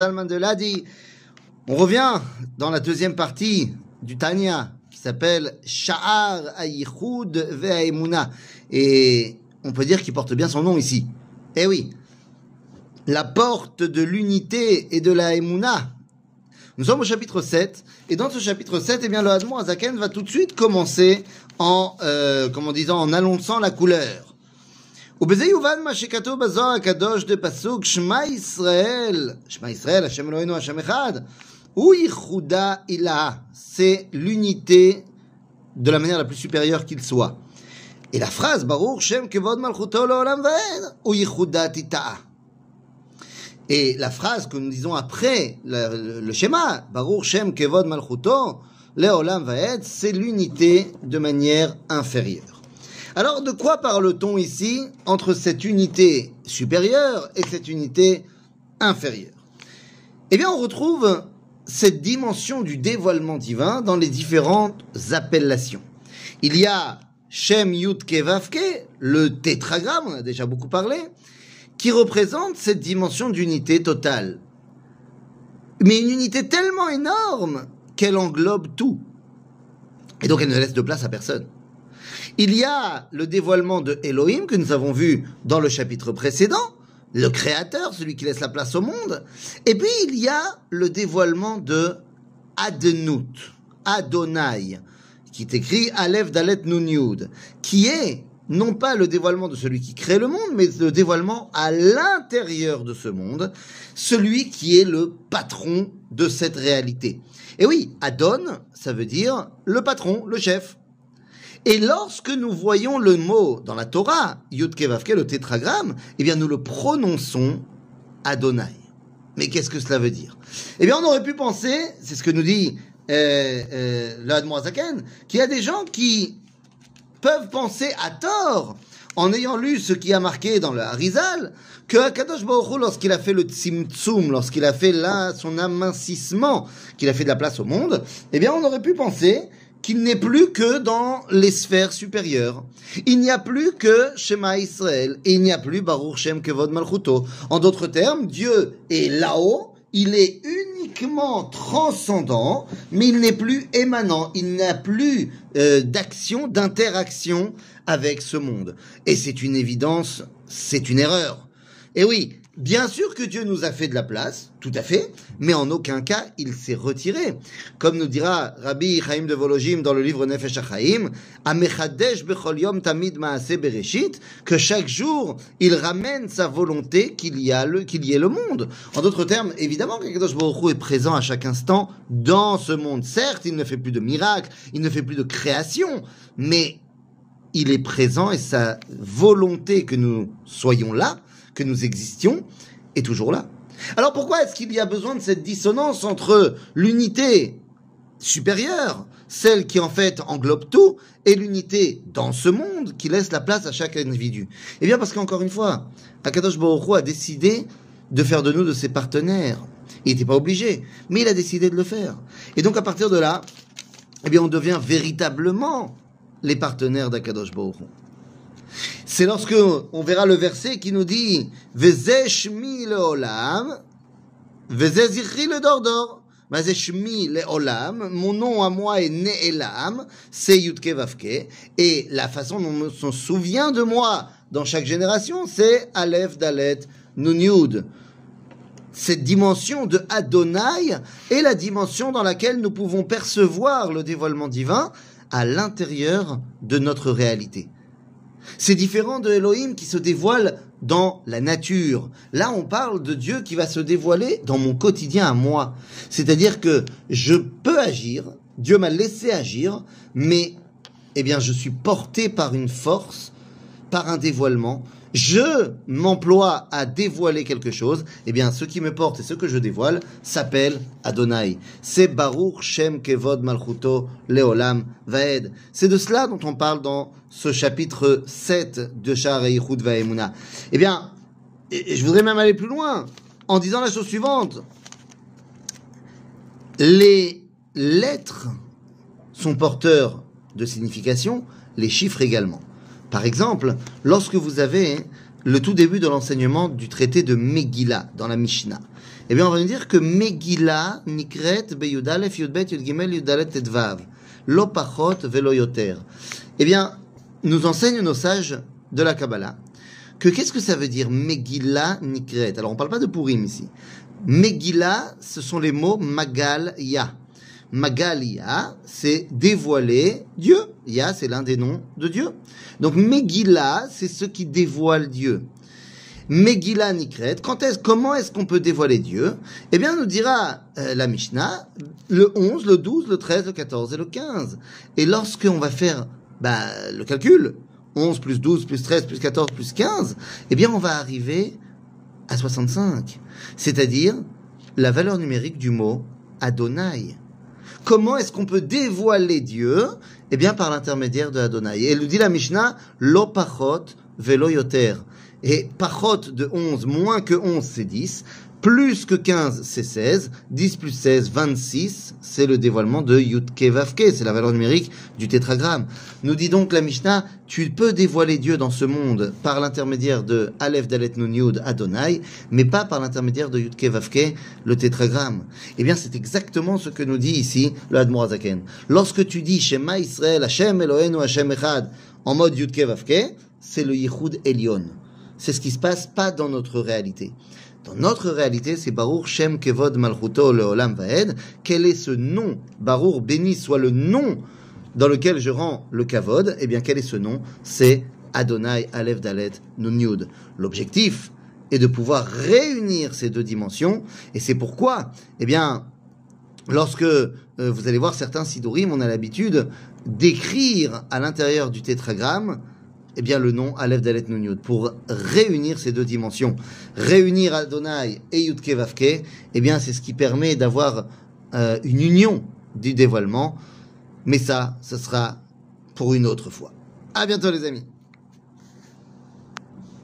Salman de Ladi. On revient dans la deuxième partie du Tanya qui s'appelle Sha'ar Ayichud Ve'aimuna. Et on peut dire qu'il porte bien son nom ici. Eh oui, la porte de l'unité et de la Emuna. Nous sommes au chapitre 7, et dans ce chapitre 7, eh bien, le Hadmon Azaken va tout de suite commencer en, euh, comment disant, en annonçant la couleur. ובזה יובן מה שכתוב בזוהר הקדוש דפסוק שמע ישראל, שמע ישראל, השם אלוהינו השם אחד, הוא ייחודה אילה, c'est l'unité de la manière la plus supérieure qu'il soit. Et la phrase, ברוך שם כבוד מלכותו לעולם ועד, הוא ייחודה תיטאה. Et la phrase que nous disons après le, le schéma, Baruch Shem Kevod Malchuto, Leolam Vaed, c'est l'unité de manière inférieure. Alors, de quoi parle-t-on ici entre cette unité supérieure et cette unité inférieure? Eh bien, on retrouve cette dimension du dévoilement divin dans les différentes appellations. Il y a Shem Yud Kevavke, le tétragramme, on a déjà beaucoup parlé, qui représente cette dimension d'unité totale. Mais une unité tellement énorme qu'elle englobe tout. Et donc elle ne laisse de place à personne. Il y a le dévoilement de Elohim que nous avons vu dans le chapitre précédent, le créateur, celui qui laisse la place au monde. Et puis il y a le dévoilement de Adnout, Adonai, qui est écrit Aleph Dalet Nun qui est non pas le dévoilement de celui qui crée le monde, mais le dévoilement à l'intérieur de ce monde, celui qui est le patron de cette réalité. Et oui, Adon, ça veut dire le patron, le chef. Et lorsque nous voyons le mot dans la Torah, Yud Kevavke, le tétragramme, eh bien nous le prononçons Adonai. Mais qu'est-ce que cela veut dire? Eh bien on aurait pu penser, c'est ce que nous dit euh, euh, qu'il y a des gens qui peuvent penser à tort, en ayant lu ce qui a marqué dans le Harizal, que Akadosh Baruch lorsqu'il a fait le Tzimtzum, lorsqu'il a fait là son amincissement, qu'il a fait de la place au monde, eh bien on aurait pu penser qu'il n'est plus que dans les sphères supérieures. Il n'y a plus que Shema Israël et il n'y a plus Baruch Shem Kevod Malchuto. En d'autres termes, Dieu est là-haut, il est uniquement transcendant, mais il n'est plus émanant, il n'a plus euh, d'action, d'interaction avec ce monde. Et c'est une évidence, c'est une erreur. Et oui, Bien sûr que Dieu nous a fait de la place, tout à fait, mais en aucun cas il s'est retiré. Comme nous dira Rabbi Chaim de Volojim dans le livre Nefesh HaChaim, Amechadesh bechol yom tamid maase bereshit, que chaque jour il ramène sa volonté qu'il y, ait le monde. En d'autres termes, évidemment qu'Akadosh Baruch est présent à chaque instant dans ce monde. Certes, il ne fait plus de miracles, il ne fait plus de création, mais il est présent et sa volonté que nous soyons là, que nous existions est toujours là. Alors pourquoi est-ce qu'il y a besoin de cette dissonance entre l'unité supérieure, celle qui en fait englobe tout, et l'unité dans ce monde qui laisse la place à chaque individu? Eh bien parce qu'encore une fois, Akadosh Baruch a décidé de faire de nous de ses partenaires. Il n'était pas obligé, mais il a décidé de le faire. Et donc à partir de là, eh bien on devient véritablement les partenaires d'Akadosh Baruch. C'est lorsque on verra le verset qui nous dit Vezeshmi leolam, Vezezikri le dordor. Mazeshmi leolam, mon nom à moi est Ne'elam, c'est Yudke Vavke, et la façon dont on se souvient de moi dans chaque génération, c'est Aleph Dalet Nun Yud. Cette dimension de Adonai est la dimension dans laquelle nous pouvons percevoir le dévoilement divin à l'intérieur de notre réalité. C'est différent de Elohim qui se dévoile dans la nature. Là, on parle de Dieu qui va se dévoiler dans mon quotidien à moi. C'est-à-dire que je peux agir, Dieu m'a laissé agir, mais eh bien, je suis porté par une force, par un dévoilement. Je m'emploie à dévoiler quelque chose. Eh bien, ce qui me porte et ce que je dévoile s'appelle Adonai. C'est Baruch Shem Kevod Malchuto Leolam Vaed. C'est de cela dont on parle dans ce chapitre 7 de Shar Eichud Vaemuna. Eh bien, je voudrais même aller plus loin en disant la chose suivante. Les lettres sont porteurs de signification, les chiffres également. Par exemple, lorsque vous avez le tout début de l'enseignement du traité de Megillah dans la Mishnah, Eh bien, on va nous dire que Megillah nikret beyudalef yudbet yudgimel yudalet tedvav. Lo pachot velo yoter. Eh bien, nous enseignent nos sages de la Kabbalah que qu'est-ce que ça veut dire Megillah nikret? Alors, on parle pas de Purim ici. Megillah, ce sont les mots Magal Ya. Magal Ya, c'est dévoiler Dieu. Ya, c'est l'un des noms de Dieu. Donc Megillah, c'est ce qui dévoile Dieu. Megillah Nikret, quand est comment est-ce qu'on peut dévoiler Dieu? Eh bien, nous dira euh, la Mishnah, le 11, le 12, le 13, le 14 et le 15. Et lorsqu'on va faire bah, le calcul, 11 plus 12 plus 13 plus 14 plus 15, eh bien, on va arriver à 65. C'est-à-dire la valeur numérique du mot Adonai. Comment est-ce qu'on peut dévoiler Dieu Eh bien, par l'intermédiaire de Adonai. Et elle nous dit la Mishnah, lo pachot velo yoter. Et pachot de 11, moins que 11, c'est 10. Plus que 15, c'est 16. 10 plus 16, 26. C'est le dévoilement de Yutke Vavke. C'est la valeur numérique du tétragramme. Nous dit donc la Mishnah, tu peux dévoiler Dieu dans ce monde par l'intermédiaire de Aleph Dalet Nun Yud Adonai, mais pas par l'intermédiaire de Yutke Vavke, le tétragramme. Eh bien, c'est exactement ce que nous dit ici le Admorazaken. Lorsque tu dis Shema Israël, Hashem Eloheinu Hashem Echad, en mode Yutke Vavke, c'est le Yichud Elion. C'est ce qui se passe pas dans notre réalité. Dans notre réalité, c'est Baruch Shem Kevod Malchuto Leolam Vaed. Quel est ce nom? Baruch, béni soit le nom dans lequel je rends le Kavod. Eh bien, quel est ce nom? C'est Adonai Aleph Dalet Nun Yud. L'objectif est de pouvoir réunir ces deux dimensions. Et c'est pourquoi, eh bien, lorsque euh, vous allez voir certains sidurim, on a l'habitude d'écrire à l'intérieur du tétragramme eh bien, le nom Aleph Dalet Nun pour réunir ces deux dimensions. Réunir Adonai et Yudke Vavke, eh bien, c'est ce qui permet d'avoir euh, une union du dévoilement. Mais ça, ce sera pour une autre fois. À bientôt, les amis.